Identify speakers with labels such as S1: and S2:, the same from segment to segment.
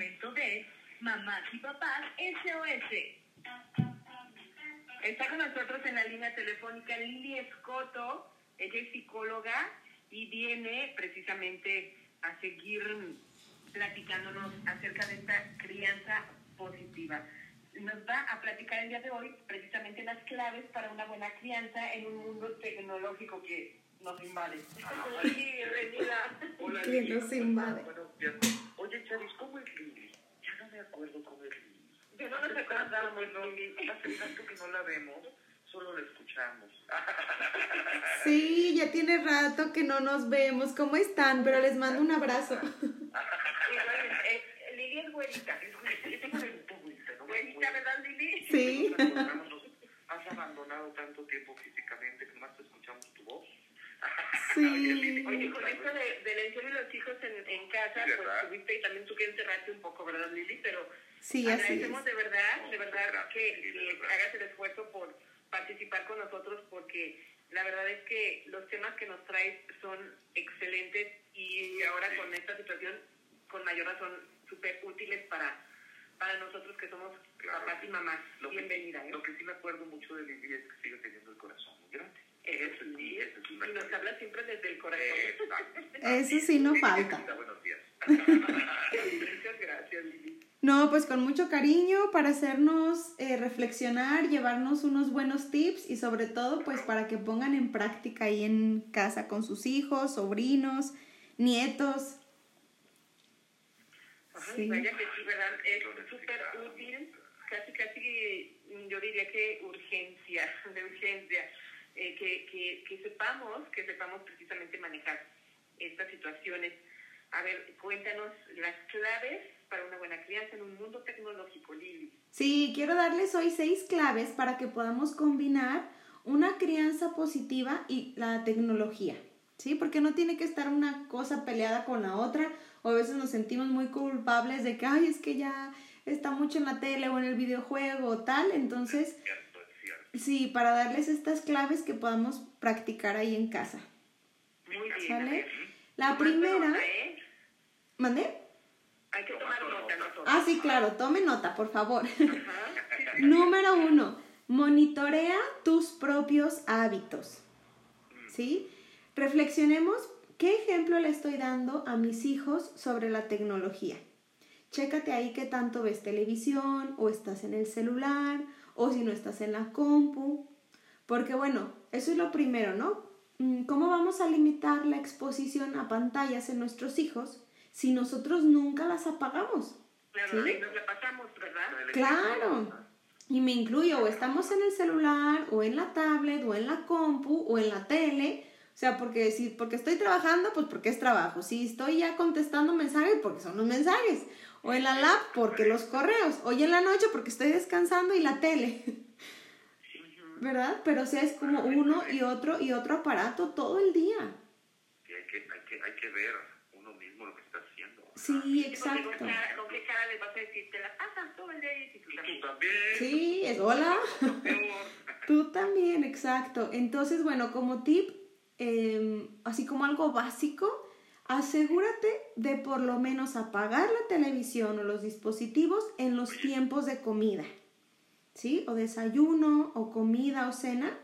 S1: momento de Mamás y Papás SOS.
S2: Está con nosotros en la línea telefónica Lili Escoto, ella es psicóloga y viene precisamente a seguir platicándonos acerca de esta crianza positiva. Nos va a platicar el día de hoy precisamente las claves para una buena crianza en un mundo tecnológico que nos invade. Sí, bienvenida.
S3: Hola,
S4: Que nos invade.
S3: Buenos días. Oye, Charis, ¿cómo es Lili? Ya no me acuerdo cómo es Lili.
S2: Yo no nos acordamos, Lili.
S3: Hace tanto que no la vemos, solo la escuchamos.
S4: Sí, ya tiene rato que no nos vemos. ¿Cómo están? Pero les mando un abrazo.
S2: Igualmente, eh, Lili es güerita.
S3: Es güey, es güerita, güerita, ¿no?
S2: Güerita, ¿verdad, Lili?
S4: Sí.
S3: Has abandonado tanto tiempo que nomás te escuchamos tu voz.
S4: Sí.
S2: Oye, con esto de, del encierro y los hijos en, en casa,
S3: Sí,
S2: pues tuviste y también tú que encerrarte un poco, ¿verdad, Lili? Pero
S4: Sí,
S2: agradecemos de verdad, de verdad que,
S3: de
S2: hagas el esfuerzo por participar con nosotros porque la verdad es que los temas que nos traes son excelentes y ahora con esta situación, con mayor razón, súper útiles para, para nosotros que somos
S3: Claro.
S2: papás y mamás.
S3: Lo que,
S2: Bienvenida, ¿eh?
S3: lo que sí me acuerdo mucho de Lili es que sigue teniendo el corazón muy grande.
S2: Eso
S3: sí,
S2: sí,
S3: eso es una
S2: y nos habla siempre desde el corazón.
S3: Exacto.
S4: Eso sí no falta.
S3: Buenos días.
S2: Muchas gracias, Lili.
S4: No, pues con mucho cariño para hacernos eh, reflexionar, llevarnos unos buenos tips y sobre todo pues para que pongan en práctica ahí en casa con sus hijos, sobrinos, nietos.
S2: Ay,
S4: Sí.
S2: vaya que sí, ¿verdad? Es súper útil, casi, casi, yo diría que urgencia, de urgencia, eh, que, que, que sepamos, que sepamos precisamente manejar estas situaciones. A ver, cuéntanos las claves para una buena crianza en un mundo tecnológico, Lili.
S4: Sí, quiero darles hoy seis claves para que podamos combinar una crianza positiva y la tecnología, ¿sí? Porque no tiene que estar una cosa peleada con la otra, o a veces nos sentimos muy culpables de que, ay, es que ya está mucho en la tele o en el videojuego o tal, entonces. Sí, para darles estas claves que podamos practicar ahí en casa.
S2: Muy bien.
S4: La primera,
S2: ¿eh?
S4: ¿mandé?
S2: Hay que tomar nota nosotros.
S4: Ah, sí, claro, tome nota, por favor. Número uno, monitorea tus propios hábitos. ¿Sí? Reflexionemos qué ejemplo le estoy dando a mis hijos sobre la tecnología. Chécate ahí qué tanto ves televisión o estás en el celular o si no estás en la compu. Porque bueno, eso es lo primero, ¿no? Mm, ¿Cómo vamos a limitar la exposición a pantallas en nuestros hijos si nosotros nunca las apagamos?
S2: Claro,
S4: ¿Sí?
S2: nos la pasamos, ¿verdad?
S4: Claro. Y me incluyo, o estamos en el celular, o en la tablet, o en la compu, o en la tele. O sea, porque si porque estoy trabajando, pues porque es trabajo. Si estoy ya contestando mensajes, porque son los mensajes. O en la lab, porque los correos. O ya en la noche, porque estoy descansando y la tele. ¿Verdad? Pero o sea, es como uno y otro y otro aparato todo el día.
S3: Sí, hay que, hay, que, hay que ver uno mismo lo que está haciendo.
S4: Sí, exacto.
S2: ¿Con, cara- ¿Con qué cara vas a decir? Te la pasas todo el día y tú también.
S3: tú también.
S4: Sí, es hola. Tú también, exacto. Entonces, bueno, como tip, eh, así como algo básico, asegúrate de por lo menos apagar la televisión o los dispositivos en los tiempos de comida, ¿sí? O desayuno, o comida, o cena,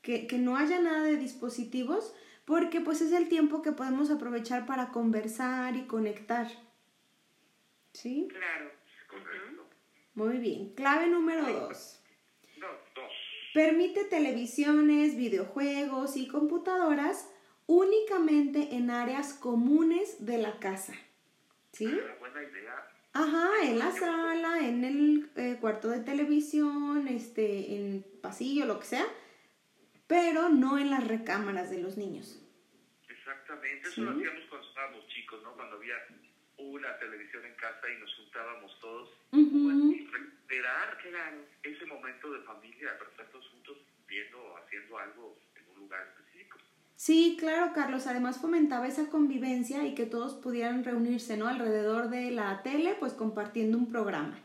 S4: que, que no haya nada de dispositivos, porque pues es el tiempo que podemos aprovechar para conversar y conectar, ¿sí?
S2: Claro.
S3: Correcto.
S4: Muy bien. Clave número dos. Permite televisiones, videojuegos y computadoras únicamente en áreas comunes de la casa. ¿Sí?
S3: Una buena idea.
S4: Ajá, en la sala, en el eh, cuarto de televisión, este, en pasillo, lo que sea, pero no en las recámaras de los niños.
S3: Exactamente. Eso
S4: Sí.
S3: lo hacíamos cuando estábamos chicos, ¿no? Cuando había una televisión en casa y nos juntábamos todos.
S4: Ujú.
S3: Y recuperar
S2: Claro.
S3: ese momento de familia, estar todos juntos viendo o haciendo algo en un lugar.
S4: Sí, claro, Carlos. Además fomentaba esa convivencia y que todos pudieran reunirse, ¿no? Alrededor de la tele, pues compartiendo un programa.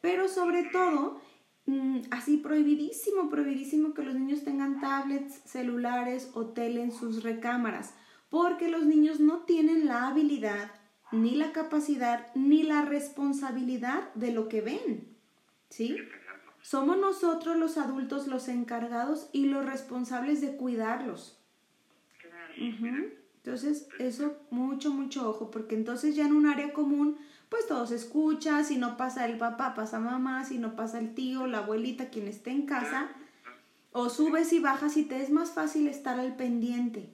S4: Pero sobre todo, mm, así prohibidísimo, prohibidísimo que los niños tengan tablets, celulares o tele en sus recámaras, porque los niños no tienen la habilidad ni la capacidad, ni la responsabilidad de lo que ven. ¿Sí? Somos nosotros los adultos los encargados y los responsables de cuidarlos. Entonces, eso mucho, mucho ojo, porque entonces ya en un área común, pues todo se escucha, si no pasa el papá, pasa mamá, si no pasa el tío, la abuelita, quien esté en casa, o subes y bajas y te es más fácil estar al pendiente,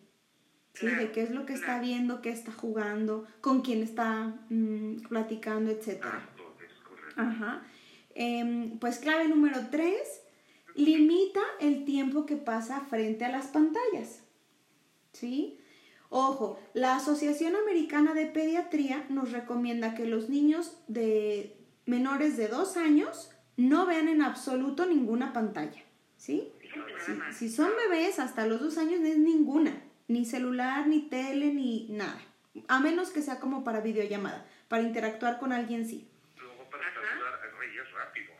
S4: ¿sí? De qué es lo que está viendo, qué está jugando, con quién está mm, platicando,
S3: es correcto.
S4: Ajá. Em, pues clave número tres, limita el tiempo que pasa frente a las pantallas. ¿Sí? Ojo, la Asociación Americana de Pediatría nos recomienda que los niños de menores de dos años no vean en absoluto ninguna pantalla. ¿Sí? Si, si son bebés hasta los dos años no es ninguna, ni celular, ni tele, ni nada. A menos que sea como para videollamada, para interactuar con alguien sí.
S3: Luego para es rápido.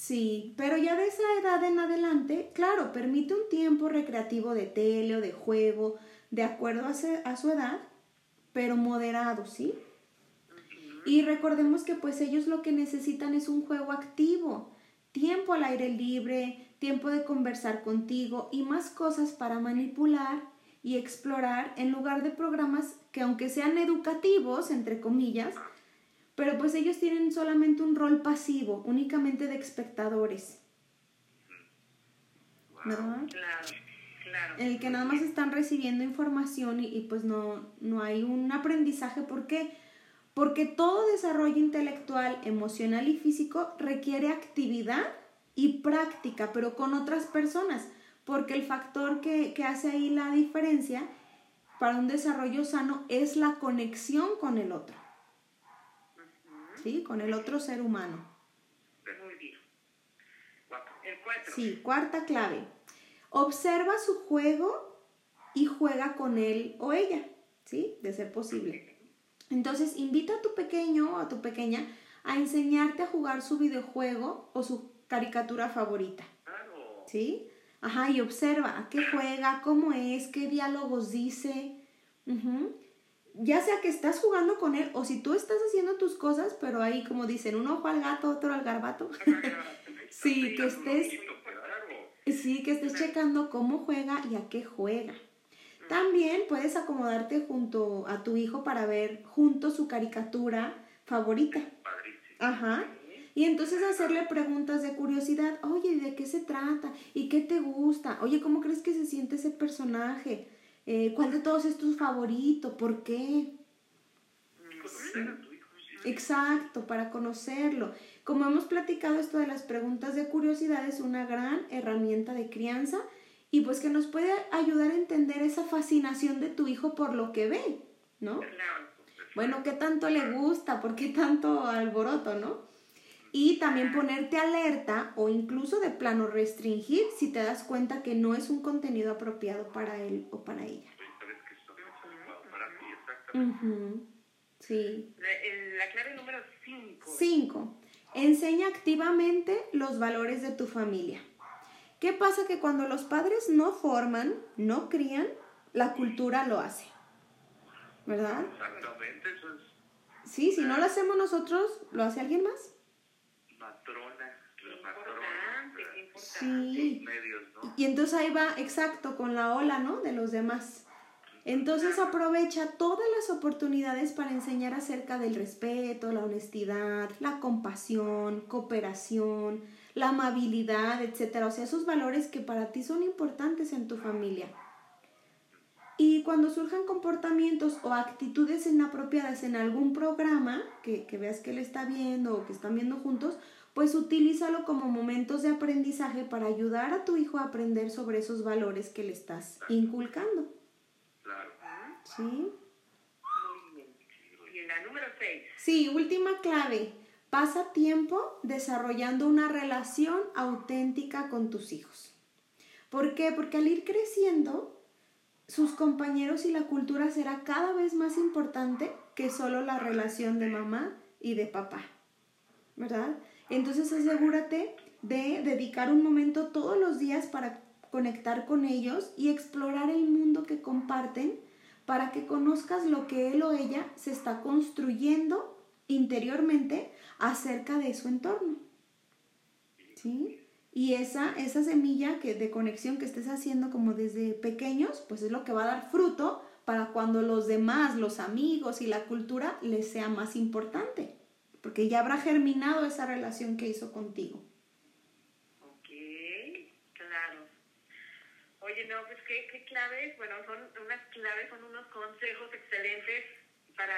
S4: Sí, pero ya de esa edad en adelante, claro, permite un tiempo recreativo de tele o de juego, de acuerdo a, se- a su edad, pero moderado, ¿sí? Y recordemos que pues ellos lo que necesitan es un juego activo, tiempo al aire libre, tiempo de conversar contigo y más cosas para manipular y explorar en lugar de programas que aunque sean educativos, entre comillas, pero pues ellos tienen solamente un rol pasivo, únicamente de espectadores. ¿Verdad?
S2: Claro, claro.
S4: En el que nada más están recibiendo información y, y, pues no, no hay un aprendizaje. ¿Por qué? Porque todo desarrollo intelectual, emocional y físico requiere actividad y práctica, pero con otras personas. Porque el factor que, que hace ahí la diferencia para un desarrollo sano es la conexión con el otro. ¿Sí? Con el otro ser humano.
S2: Muy bien.
S3: Cuatro.
S2: El 4.
S4: Sí, cuarta clave. Observa su juego y juega con él o ella, ¿sí? De ser posible. Entonces, invita a tu pequeño o a tu pequeña a enseñarte a jugar su videojuego o su caricatura favorita. ¿sí? Ajá, y observa a qué juega, cómo es, qué diálogos dice. Ya sea que estás jugando con él o si tú estás haciendo tus cosas, pero ahí como dicen, un ojo al gato, otro al garbato. sí, que estés. Sí, que estés checando cómo juega y a qué juega. También puedes acomodarte junto a tu hijo para ver juntos su caricatura favorita. Ajá. Y entonces hacerle preguntas de curiosidad. Oye, ¿de qué se trata? ¿Y qué te gusta? Oye, ¿cómo crees que se siente ese personaje? Eh, ¿Cuál de todos es tu favorito? ¿Por qué?
S3: Conocer a tu hijo. sí.
S4: Exacto, para conocerlo. Como hemos platicado, esto de las preguntas de curiosidad es una gran herramienta de crianza y pues que nos puede ayudar a entender esa fascinación de tu hijo por lo que ve, ¿no? Bueno, ¿qué tanto le gusta? ¿Por qué tanto alboroto, no? Y también ponerte alerta o incluso de plano restringir si te das cuenta que no es un contenido apropiado para él o para ella.
S3: Exactamente.
S4: Ujú, Sí.
S2: La clave número 5.
S4: 5. Enseña activamente los valores de tu familia. ¿Qué pasa? Que cuando los padres no forman, no crían, la cultura lo hace. ¿Verdad?
S3: Exactamente, eso es
S4: Sí, si no lo hacemos nosotros, ¿lo hace alguien más?
S3: matrona. Matrona.
S4: Sí.
S3: Medios, ¿no?
S4: Y entonces ahí va, exacto, con la ola, ¿no? De los demás. Entonces aprovecha todas las oportunidades para enseñar acerca del respeto, la honestidad, la compasión, cooperación, la amabilidad, etcétera. O sea, esos valores que para ti son importantes en tu familia. Y cuando surjan comportamientos o actitudes inapropiadas en algún programa que, que veas que él está viendo o que están viendo juntos, pues utilízalo como momentos de aprendizaje para ayudar a tu hijo a aprender sobre esos valores que le estás inculcando. ¿Sí?
S2: Muy bien. Y la número 6.
S4: Sí, última clave. Pasa tiempo desarrollando una relación auténtica con tus hijos. ¿Por qué? Porque al ir creciendo, sus compañeros y la cultura será cada vez más importante que solo la relación de mamá y de papá. ¿Verdad? Entonces asegúrate de dedicar un momento todos los días para conectar con ellos y explorar el mundo que comparten para que conozcas lo que él o ella se está construyendo interiormente acerca de su entorno. ¿Sí? Y esa, esa semilla que, de conexión que estés haciendo como desde pequeños, pues es lo que va a dar fruto para cuando los demás, los amigos y la cultura les sea más importante, porque ya habrá germinado esa relación que hizo contigo.
S2: Ok, claro. Oye, no, pues qué, qué claves, bueno, son unas claves, son unos consejos excelentes para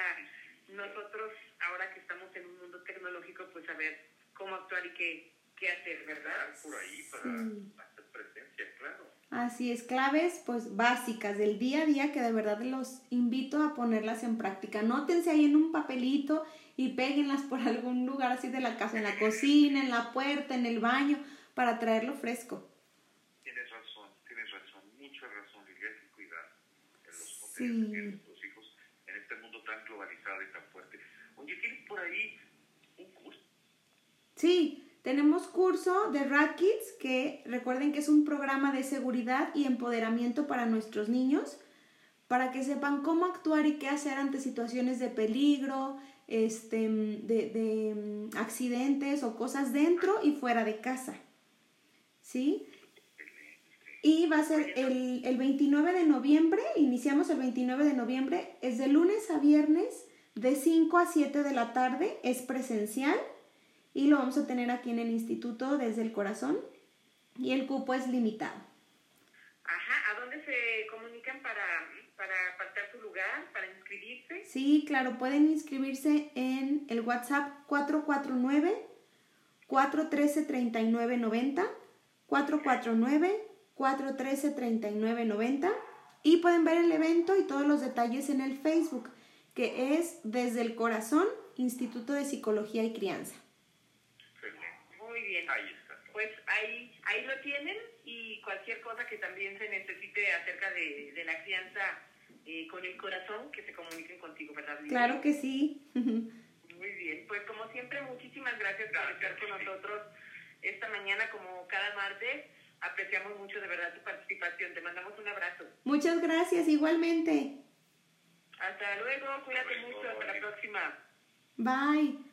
S2: nosotros, ahora que estamos en un mundo tecnológico, pues saber cómo actuar y qué, qué hacer, ¿verdad?
S3: Por ahí para
S4: Sí.
S3: hacer presencia, claro.
S4: Así es, claves pues básicas del día a día que de verdad los invito a ponerlas en práctica. Anótense ahí en un papelito y péguenlas por algún lugar así de la casa, en la cocina, en la puerta, en el baño, para traerlo fresco.
S3: Tienes razón, tienes razón, mucha razón, Lilia, hay que cuidar de los
S4: Sí.
S3: potenciales que tienen nuestros hijos en este mundo tan globalizado y tan fuerte. Oye, ¿tienes por ahí un curso?
S4: Sí, tenemos curso de Rat Kids que recuerden que es un programa de seguridad y empoderamiento para nuestros niños para que sepan cómo actuar y qué hacer ante situaciones de peligro, este, de, de, mm, accidentes o cosas dentro y fuera de casa. ¿Sí? Y va a ser el, el 29 de noviembre, iniciamos el 29 de noviembre, es de lunes a viernes de 5 a 7 de la tarde, es presencial y lo vamos a tener aquí en el instituto desde el corazón y el cupo es limitado.
S2: Ajá, ¿a dónde se comunican para, para apartar su lugar, para inscribirse?
S4: Sí, claro, pueden inscribirse en el WhatsApp 449 413 3990 449 413 3990 y pueden ver el evento y todos los detalles en el Facebook que es desde el corazón Instituto de Psicología y Crianza.
S2: Muy bien.
S3: Ahí está.
S2: Pues ahí, ahí lo tienen y cualquier cosa que también se necesite acerca de, de la crianza eh, con el corazón, que se comuniquen contigo, ¿verdad? Lidia?
S4: Claro que sí.
S2: Muy bien, pues como siempre, muchísimas gracias por estar con
S3: Lili.
S2: nosotros esta mañana, como cada martes. Apreciamos mucho de verdad tu participación. Te mandamos un abrazo.
S4: Muchas gracias igualmente.
S2: Hasta luego, cuídate mucho, hasta la próxima.
S4: Bye.